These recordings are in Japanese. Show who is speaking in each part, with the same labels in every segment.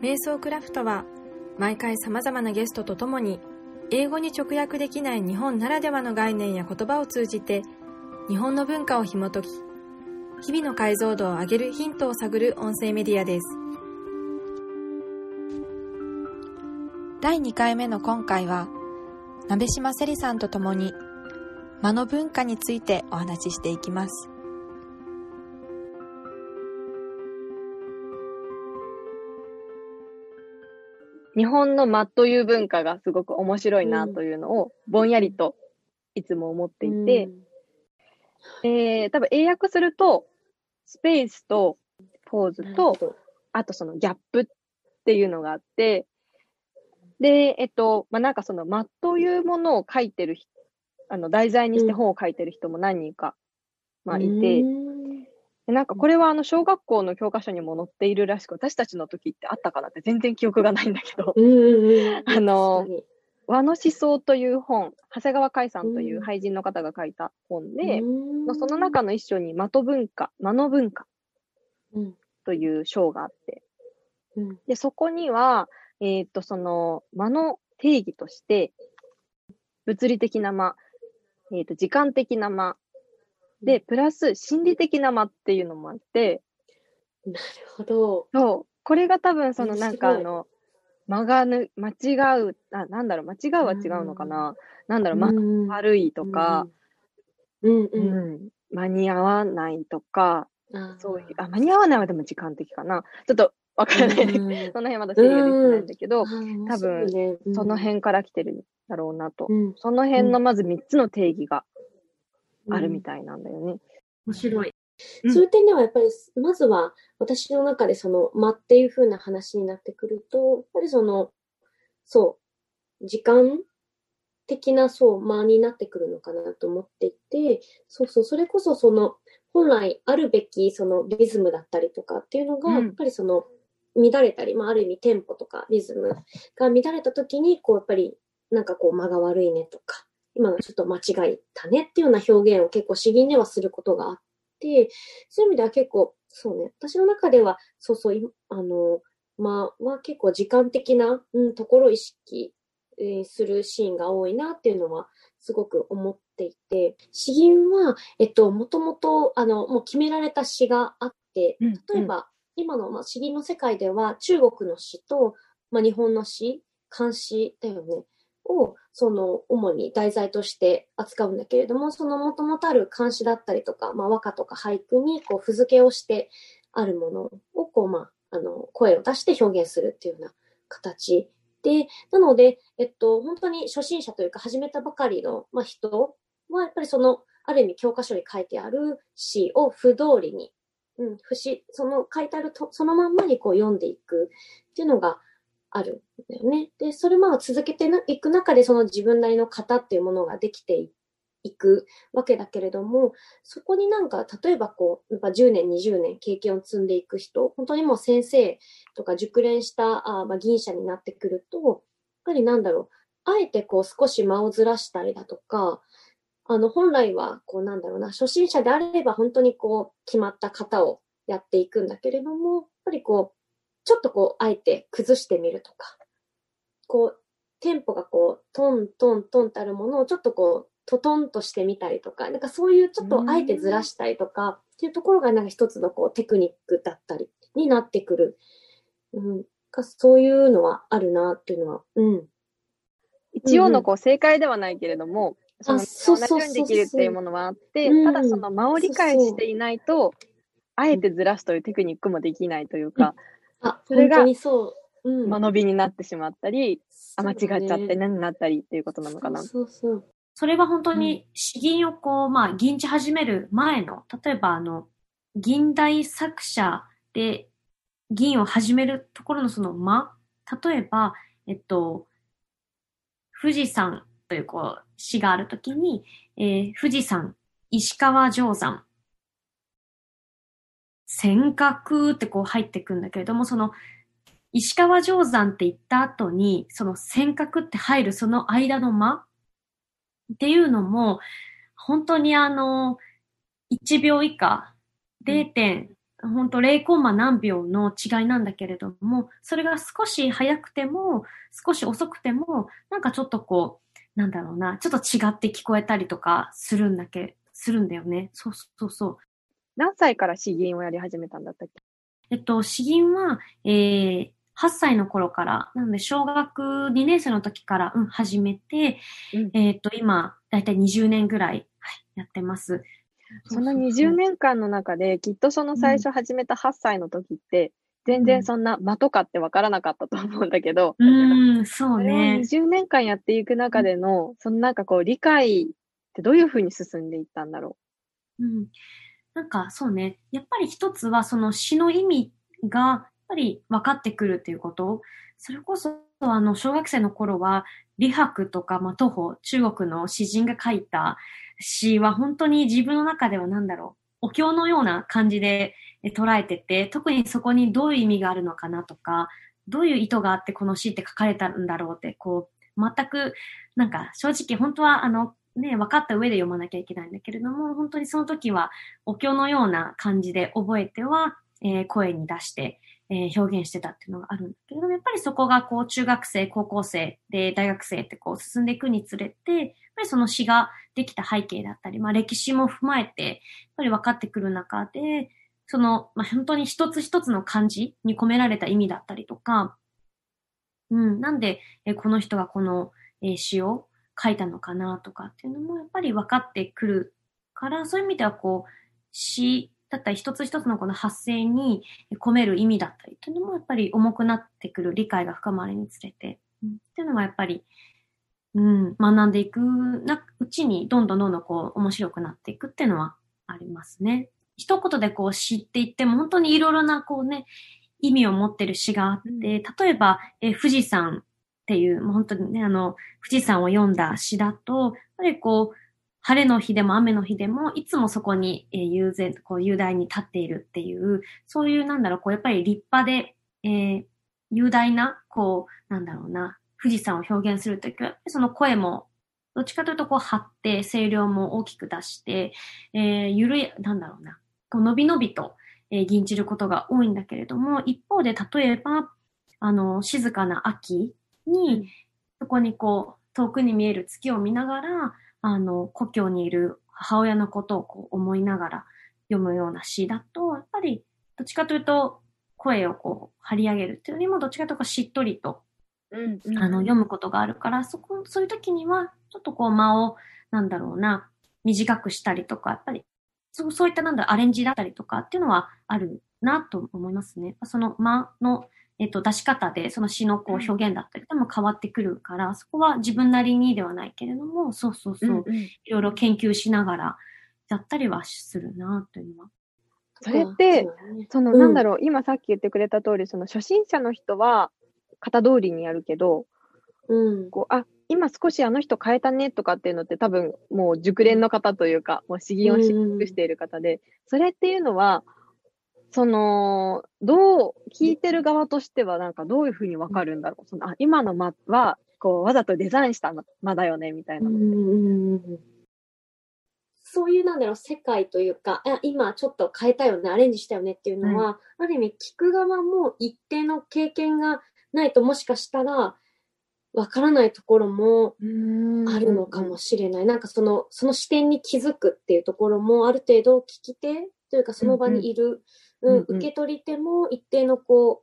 Speaker 1: 瞑想クラフトは毎回様々なゲストと共に英語に直訳できない日本ならではの概念や言葉を通じて日本の文化を紐解き日々の解像度を上げるヒントを探る音声メディアです。第2回目の今回は鍋島せりさんと共に間の文化についてお話ししていきます。
Speaker 2: 日本の間という文化がすごく面白いなというのをぼんやりといつも思っていて、うん、えー、多分英訳するとスペースとポーズとあとそのギャップっていうのがあってで、えっと、まあ、なんかその間というものを書いてるあの題材にして本を書いてる人も何人か、まあ、いて、でなんかこれはあの小学校の教科書にも載っているらしく、私たちの時ってあったかなって全然記憶がないんだけど、あの、和の思想という本、長谷川海さんという俳人の方が書いた本で、その中の一章に的文化、間の文化という章があって、でそこには、えっ、ー、と、その間の定義として、物理的な間、えっ、ー、と、時間的な間、で、プラス心理的な間っていうのもあって、
Speaker 3: なるほど。
Speaker 2: そう。これが多分そのなんかあの、間がぬ、間違う、あ、なんだろう、間違うは違うのかな？なんだろう、間悪いとか、
Speaker 3: うん、うん、
Speaker 2: 間に合わないとか、そういう、あ、間に合わないはでも時間的かな。ちょっとわからない。その辺まだ整理ができないんだけど、多分、その辺から来てるんだろうなと。その辺のまず3つの定義があるみたいなんだよね。
Speaker 3: 面白い。そういう点ではやっぱり、まずは私の中でその間っていう風な話になってくると、やっぱりその、そう、時間的なそう間になってくるのかなと思っていて、そうそう、それこそその本来あるべきそのリズムだったりとかっていうのが、やっぱりその乱れたり、まあある意味テンポとかリズムが乱れた時に、こうやっぱりなんかこう間が悪いねとか、今のちょっと間違えたねっていうような表現を結構詩吟ではすることがあって、そういう意味では結構、そうね、私の中では、そうそう、あの、まあ、は結構時間的な、うん、ところを意識、えー、するシーンが多いなっていうのはすごく思っていて、詩吟は、えっと、もともと、あの、もう決められた詩があって、例えば、うんうん、今の、まあ、詩吟の世界では中国の詩と、まあ、日本の詩、漢詩だよね。を、その、主に題材として扱うんだけれども、その元々ある漢詩だったりとか、まあ、和歌とか俳句に、こう、付付けをしてあるものを、こう、まあ、あの、声を出して表現するっていうような形で、なので、えっと、本当に初心者というか、始めたばかりの、まあ、人は、やっぱりその、ある意味教科書に書いてある詩を不通りに、うん、不、その書いてあると、そのまんまにこう読んでいくっていうのが、あるんだよね。で、それまあ続けていく中でその自分なりの型っていうものができていくわけだけれども、そこになんか、例えばこう、やっぱ10年、20年経験を積んでいく人、本当にもう先生とか熟練したあ、まあ、銀社になってくると、やっぱりなんだろう、あえてこう少し間をずらしたりだとか、あの、本来は、こうなんだろうな、初心者であれば本当にこう、決まった型をやっていくんだけれども、やっぱりこう、ちょっとこう、あえて崩してみるとか、こう、テンポがこう、トントントンってあるものをちょっとこう、トトンとしてみたりとか、なんかそういうちょっとあえてずらしたりとか、っていうところがなんか一つのこう、テクニックだったりになってくる。うん。かそういうのはあるなっていうのは、うん。
Speaker 2: 一応のこう、正解ではないけれども、その同じようにできるっていうものはあって、ただその間を理解していないと、あえてずらすというテクニックもできないというか、
Speaker 3: あ、それが、そう。
Speaker 2: うん、間延びになってしまったり、あ、間違っちゃって何になったりっていうことなのかな。
Speaker 3: そうそうそれは本当に詩吟をこう、まあ、吟じ始める前の、例えばあの、銀代作者で銀を始めるところのその間、例えば、えっと、富士山というこう詩があるときに、えー、富士山、石川定山、尖閣ってこう入ってくんだけれども、その、石川定山って言った後に、その尖閣って入るその間の間っていうのも、本当にあの、1秒以下、0.1
Speaker 4: 本当0コンマ何秒の違いなんだけれども、それが少し早くても、少し遅くても、なんかちょっとこう、なんだろうな、ちょっと違って聞こえたりとかするんだけ、するんだよね。そうそうそう。
Speaker 2: 何歳から詩吟をやり始めたんだったっけ？
Speaker 4: えっと、詩吟は、えー、8歳の頃から、なので小学2年生の時から、うん、始めて、うん、えっと、今、だいたい20年ぐらい、はい、やってます。
Speaker 2: その20年間の中で、きっとその最初始めた8歳の時って、全然そんな間とかって分からなかったと思うんだけど、
Speaker 4: うん、そうね。
Speaker 2: 20年間やっていく中での、そのなんかこう理解ってどういうふうに進んでいったんだろ
Speaker 4: う？うん。なんかそうね。やっぱり一つはその詩の意味がやっぱり分かってくるっていうこと。それこそあの小学生の頃は李白とか、まあ、徒歩、中国の詩人が書いた詩は本当に自分の中では何だろう。お経のような感じで捉えてて、特にそこにどういう意味があるのかなとか、どういう意図があってこの詩って書かれたんだろうって、こう、全く、なんか正直本当はあの、ね、分かった上で読まなきゃいけないんだけれども、本当にその時はお経のような感じで覚えては、えー、声に出して、えー、表現してたっていうのがあるんだけれども、やっぱりそこがこう中学生、高校生で大学生ってこう進んでいくにつれて、やっぱりその詩ができた背景だったり、まあ歴史も踏まえて、やっぱり分かってくる中で、その、まあ、本当に一つ一つの漢字に込められた意味だったりとか、うん、なんで、えこの人がこの、え詩を書いたのかなとかっていうのもやっぱり分かってくるから、そういう意味ではこう、詩だったり一つ一つのこの発声に込める意味だったりっていうのもやっぱり重くなってくる理解が深まるにつれて、うん、っていうのはやっぱり、うん、学んでいくなうちにどんどんどんどんこう面白くなっていくっていうのはありますね。一言でこう知っていっても本当にいろいろなこうね、意味を持ってる詩があって、例えば、え富士山っていう、もう本当にね、あの、富士山を読んだ詩だと、やっぱりこう、晴れの日でも雨の日でも、いつもそこに、えー、雄然、こう、雄大に立っているっていう、そういう、なんだろう、こう、やっぱり立派で、えー、雄大な、こう、なんだろうな、富士山を表現するときは、その声もどっちかというと、こう、張って、声量も大きく出して、えー、ゆるい、なんだろうな、こう、伸び伸びと、えー、吟じることが多いんだけれども、一方で、例えば、あの、静かな秋に、そこにこう、遠くに見える月を見ながら、あの、故郷にいる母親のことをこう思いながら読むような詩だと、やっぱり、どっちかというと、声をこう、張り上げるっていうよりも、どっちかというとしっとりと、うんうん、あの、読むことがあるから、そこ、そういう時には、ちょっとこう、間を、なんだろうな、短くしたりとか、やっぱり、そうそういったなんだアレンジだったりとかっていうのはあるなと思いますね。その間の、えっと、出し方で、その詩のこう表現だったりでも変わってくるから、そこは自分なりにではないけれども、そうそうそう、うんうん、いろいろ研究しながらやったりはするなというのは。
Speaker 2: それって、その、なんだろう、今さっき言ってくれた通り、その初心者の人は型通りにやるけど、うん、こう、あ、今少しあの人変えたねとかっていうのって多分もう熟練の方というか、もう詩吟をしっくしている方で、それっていうのは、その、どう、聞いてる側としては、なんかどういうふうにわかるんだろう？その、あ、今の間は、こう、わざとデザインした間だよね、みたいな。
Speaker 3: そういう、なんだろう、世界というか、あ今ちょっと変えたよね、アレンジしたよねっていうのは、うん、ある意味、聞く側も一定の経験がないと、もしかしたら、わからないところもあるのかもしれない。なんかその、その視点に気づくっていうところも、ある程度聞き手というか、その場にいるうん、受け取り手も一定のこ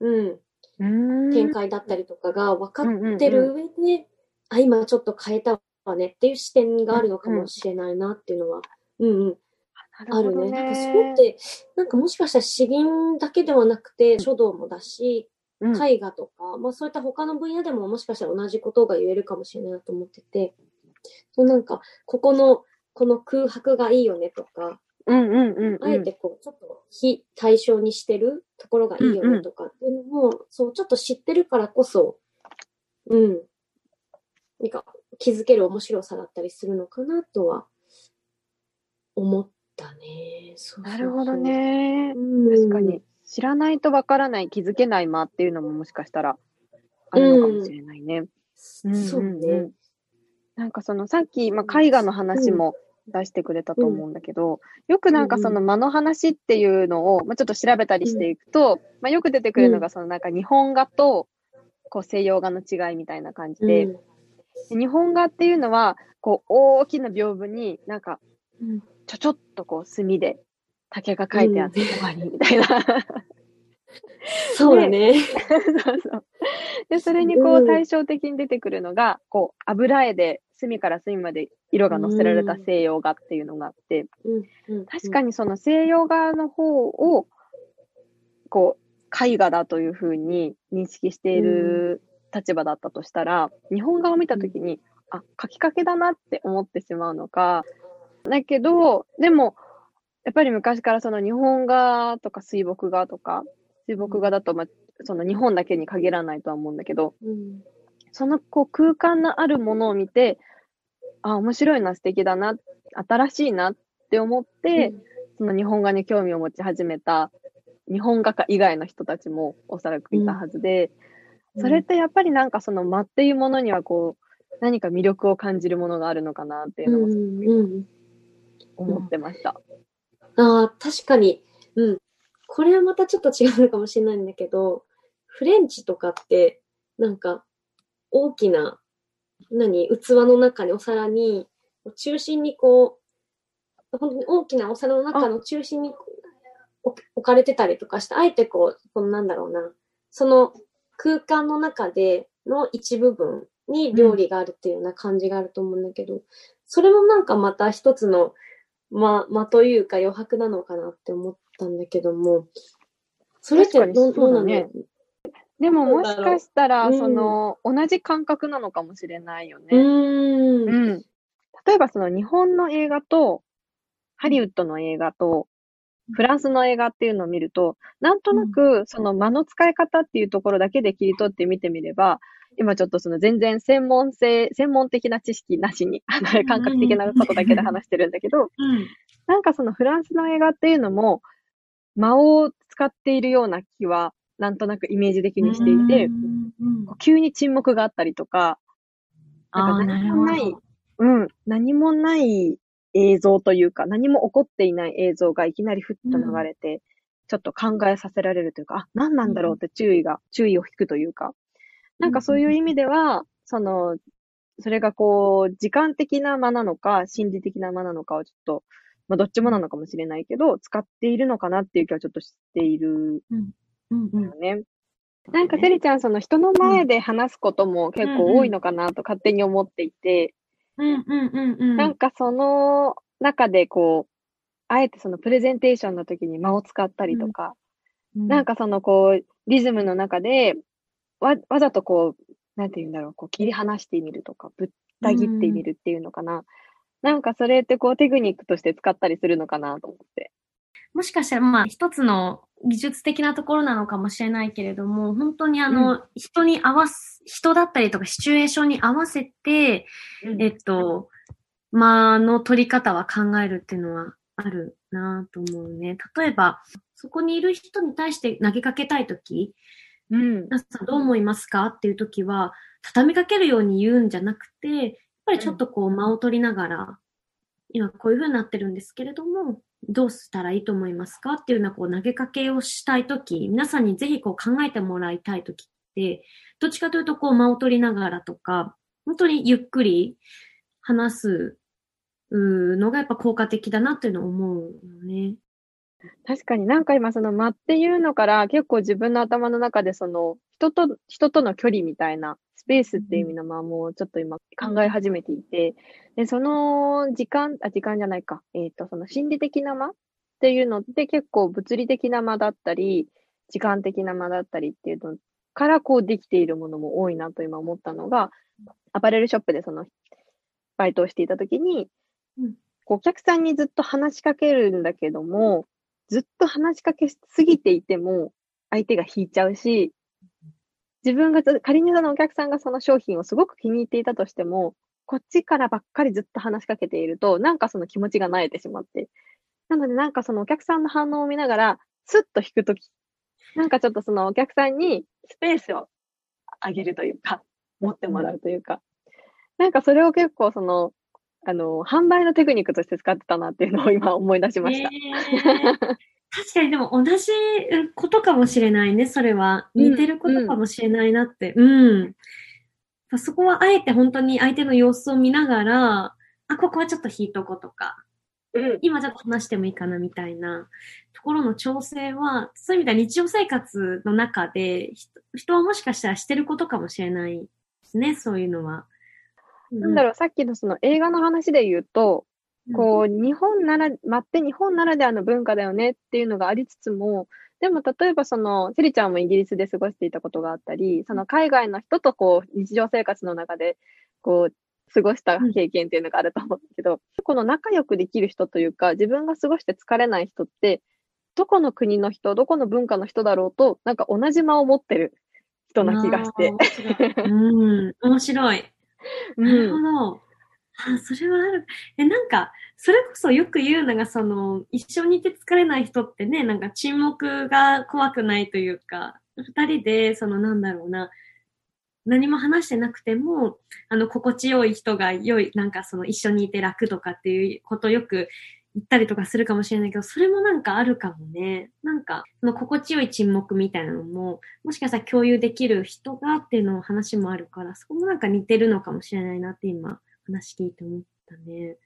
Speaker 3: う、うん、展開だったりとかが分かってる上で、あ、今ちょっと変えたわねっていう視点があるのかもしれないなっていうのは、うんうん。あるね。なんかそれって、なんかもしかしたら詩吟だけではなくて、書道もだし、絵画とか、まあそういった他の分野でももしかしたら同じことが言えるかもしれないなと思ってて、そうなんか、ここの、この空白がいいよねとか、
Speaker 2: うんうんうん、
Speaker 3: あえてこう、ちょっと非対象にしてるところがいいよねとかっていうのも、うんうん、そう、ちょっと知ってるからこそ、うん、なんか気づける面白さだったりするのかなとは思ったね。
Speaker 2: そうなるほどね。確かに。知らないとわからない、気づけない間っていうのももしかしたらあるのかもしれないね。
Speaker 3: うん、そうね。
Speaker 2: なんかそのさっき、まあ、絵画の話も出してくれたと思うんだけど、よくなんかその間の話っていうのを、まあ、ちょっと調べたりしていくと、まあ、よく出てくるのがそのなんか日本画とこう西洋画の違いみたいな感じで、日本画っていうのは、こう大きな屏風になんかちょちょっとこう墨で竹が書いてあって終わりみたいな。
Speaker 3: そうだね。
Speaker 2: そうそう。で、それにこう対照的に出てくるのが、こう油絵で隅から隅まで色がのせられた西洋画っていうのがあって、確か
Speaker 3: に。
Speaker 2: にその西洋画の方を、こう、絵画だというふうに認識している立場だったとしたら、日本画を見たときに、あ、書きかけだなって思ってしまうのか、だけど、でも、やっぱり昔からその日本画とか水墨画とか、水墨画だと、まあ、その日本だけに限らないとは思うんだけど、
Speaker 3: うん
Speaker 2: そのこう空間のあるものを見て、あ、面白いな、素敵だな、新しいなって思って、その日本画に興味を持ち始めた日本画家以外の人たちもおそらくいたはずで、それってやっぱりなんかその間っていうものにはこう、何か魅力を感じるものがあるのかなっていうのを
Speaker 3: うんうん
Speaker 2: 思ってました。
Speaker 3: ああ、確かに。うん。これはまたちょっと違うのかもしれないんだけど、フレンチとかって、なんか、大きな、何、器の中に、お皿に、中心にこう、本当に大きなお皿の中の中心に置置かれてたりとかして、あえてこう、このなんだろうな、その空間の中での一部分に料理があるっていうような感じがあると思うんだけど、それもなんかまた一つの、ま、間というか余白なのかなって思ったんだけども、それってど
Speaker 2: う
Speaker 3: なの？
Speaker 2: でももしかしたら、
Speaker 3: うん
Speaker 2: その、同じ感覚なのかもしれないよね。
Speaker 3: うーん。
Speaker 2: うん。例えばその日本の映画と、ハリウッドの映画と、フランスの映画っていうのを見ると、なんとなくその間の使い方っていうところだけで切り取って見てみれば、今ちょっとその全然専門性、専門的な知識なしに、感覚的なことだけで話してるんだけど、
Speaker 4: うん。
Speaker 2: なんかそのフランスの映画っていうのも、間を使っているような気は、なんとなくイメージ的にしていて、急に沈黙があったりとか、なんか何もない
Speaker 4: ど。
Speaker 2: うん、何もない映像というか、何も起こっていない映像がいきなりふっと流れて、ちょっと考えさせられるというか、あ、何なんだろうって注意が、注意を引くというか、なんかそういう意味では、その、それがこう、時間的な間なのか、心理的な間なのかをちょっと、まあどっちもなのかもしれないけど、使っているのかなっていう気はちょっとしている
Speaker 4: うん。うん。
Speaker 2: よね。なんか、セリちゃん、その人の前で話すことも結構多いのかなと勝手に思っていて、
Speaker 4: うん。うん。うん。うん。
Speaker 2: なんかその中でこう、あえてそのプレゼンテーションの時に間を使ったりとか、なんかそのこう、リズムの中で、わ、わざとこう、なんて言うんだろう、こう切り離してみるとか、ぶった切ってみるっていうのかな。なんかそれってこうテクニックとして使ったりするのかなと思って。
Speaker 4: もしかしたら、まあ、一つの技術的なところなのかもしれないけれども、本当にあの、人に合わす、人だったりとかシチュエーションに合わせて、えっと、間の取り方は考えるっていうのはあるなと思うね。例えば、そこにいる人に対して投げかけたいとき、
Speaker 2: うん。
Speaker 4: 皆さんどう思いますかっていうときは、畳みかけるように言うんじゃなくて、ぱりちょっとこう間を取りながら、今こういう風になってるんですけれども、どうしたらいいと思いますかっていうようなこう投げかけをしたいとき、皆さんにぜひこう考えてもらいたいときって、どっちかというとこう間を取りながらとか、本当にゆっくり話すのがやっぱ効果的だなっていうのを思うよね。
Speaker 2: 確かになんか今その間っていうのから結構自分の頭の中でその人と、人との距離みたいなスペースっていう意味の間もちょっと今考え始めていて、で、その時間、あ、時間じゃないか。えっ、と、その心理的な間っていうのって結構物理的な間だったり、時間的な間だったりっていうのからこうできているものも多いなと今思ったのが、アパレルショップでそのバイトをしていた時に、
Speaker 4: うん
Speaker 2: お客さんにずっと話しかけるんだけども、ずっと話しかけすぎていても、相手が引いちゃうし、自分が、仮にそのお客さんがその商品をすごく気に入っていたとしても、こっちからばっかりずっと話しかけていると、なんかその気持ちが慣れてしまって。なのでなんかそのお客さんの反応を見ながら、スッと引くとき、なんかちょっとそのお客さんにスペースをあげるというか、持ってもらうというか、なんかそれを結構その、あの、販売のテクニックとして使ってたなっていうのを今思い出しました。
Speaker 4: えー確かにでも同じことかもしれないね、それは。似てることかもしれないなって。うん。そこはあえて本当に相手の様子を見ながら、あ、ここはちょっと引いとこうとか、
Speaker 2: うん。
Speaker 4: 今ちょっと話してもいいかなみたいなところの調整は、そういう意味では日常生活の中で人人はもしかしたらしてることかもしれないですね、そういうのは。
Speaker 2: なんだろう、さっきのその映画の話で言うと、こう、日本なら、待って日本ならではの文化だよねっていうのがありつつも、でも例えばその、セリちゃんもイギリスで過ごしていたことがあったり、その海外の人とこう、日常生活の中で、こう、過ごした経験っていうのがあると思うんだけど、この仲良くできる人というか、自分が過ごして疲れない人って、どこの国の人、どこの文化の人だろうと、なんか同じ間を持ってる人な気がして。
Speaker 4: あー。うん、面白い。なるほど。あ、それはある。え、なんか、それこそよく言うのが、その、一緒にいて疲れない人ってね、なんか沈黙が怖くないというか、二人で、その、なんだろうな、何も話してなくても、あの、心地よい人が良い、なんかその、一緒にいて楽とかっていうことよく言ったりとかするかもしれないけど、それもなんかあるかもね。なんか、その心地よい沈黙みたいなのも、もしかしたら共有できる人がっていうの話もあるから、そこもなんか似てるのかもしれないなって今、話聞いて思ったね。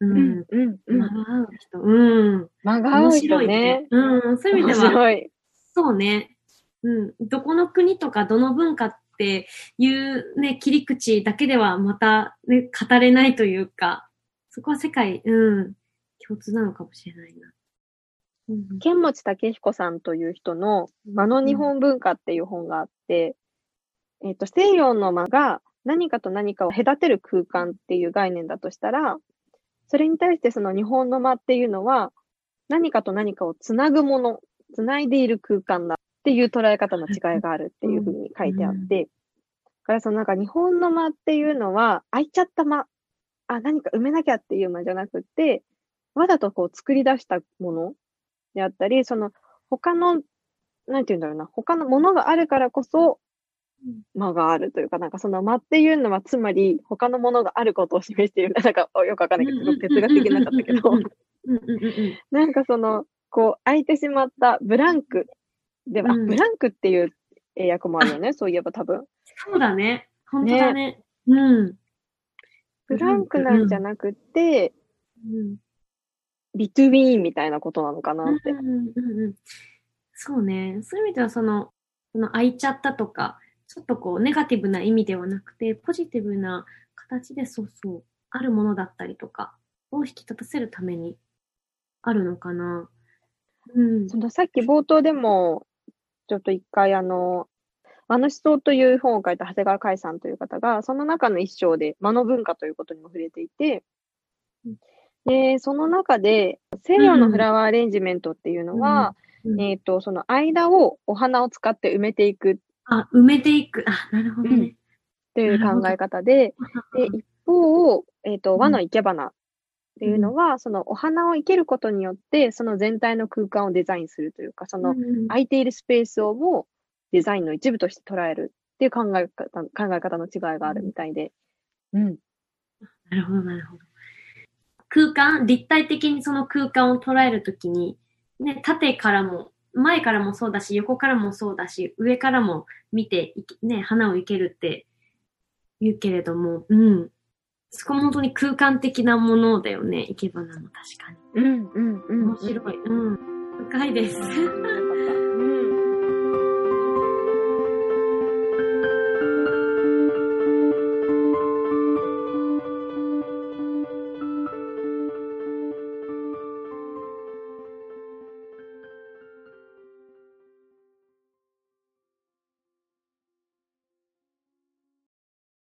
Speaker 4: う。
Speaker 2: うんん、うん、うん。
Speaker 4: 間が合う人。うん。
Speaker 2: 間が合う人
Speaker 4: 面白い
Speaker 2: ね。
Speaker 4: うん。そういう意
Speaker 2: 面
Speaker 4: 味では、
Speaker 2: 白い。
Speaker 4: そうね。うん。どこの国とかどの文化っていうね、切り口だけではまたね、語れないというか、そこは世界、うん、共通なのかもしれないな。うん。
Speaker 2: 剣持武彦さんという人の間の日本文化っていう本があって、えっ、と、西洋の間が何かと何かを隔てる空間っていう概念だとしたら、それに対してその日本の間っていうのは、何かと何かをつなぐもの、つないでいる空間だっていう捉え方の違いがあるっていうふうに書いてあって、だからそのなんか日本の間っていうのは、空いちゃった間、あ、何か埋めなきゃっていう間じゃなくて、わざとこう作り出したものであったり、その他の、なんて言うんだろうな、他のものがあるからこそ、間があるというか、なんかその間っていうのはつまり他のものがあることを示している。なんかよくわかんないけど、哲学的なかったけど。なんかその、こう空いてしまったブランクでは、あ
Speaker 4: うん
Speaker 2: ブランクっていう英訳もあるよね、そういえば多分。
Speaker 4: そうだね。本当だね。うん。
Speaker 2: ブランクなんじゃなくて、
Speaker 4: うん。
Speaker 2: ビトゥインみたいなことなのかなって。
Speaker 4: うんうんうんうんそうね。そういう意味では、その、その空いちゃったとか、ちょっとこう、ネガティブな意味ではなくて、ポジティブな形で、そうそう、あるものだったりとか、を引き立たせるために、あるのかな。うん。
Speaker 2: そのさっき冒頭でも、ちょっと一回あの、あの思想という本を書いた長谷川海さんという方が、その中の一章で間の文化ということにも触れていて
Speaker 4: うん、
Speaker 2: で、その中で、西洋のフラワーアレンジメントっていうのは、
Speaker 4: うん
Speaker 2: えっ、と、その間をお花を使って埋めていくっ
Speaker 4: あ、埋めていく。あ、なるほどね。
Speaker 2: ていう考え方で、で、一方、えっ、と、和の生け花っていうのは、そのお花を生けることによって、その全体の空間をデザインするというか、その
Speaker 4: うん
Speaker 2: 空いているスペースをもデザインの一部として捉えるっていう考え方考え方の違いがあるみたいで。うん。
Speaker 4: なるほど、なるほど。空間、立体的にその空間を捉えるときに、ね、縦からも、前からもそうだし、横からもそうだし、上からも見てね、花を生けるって言うけれども、うん。そこも本当に空間的なものだよね、生け花も確かに。
Speaker 2: うん、うん、うん。
Speaker 4: 面白い。うん。深いです。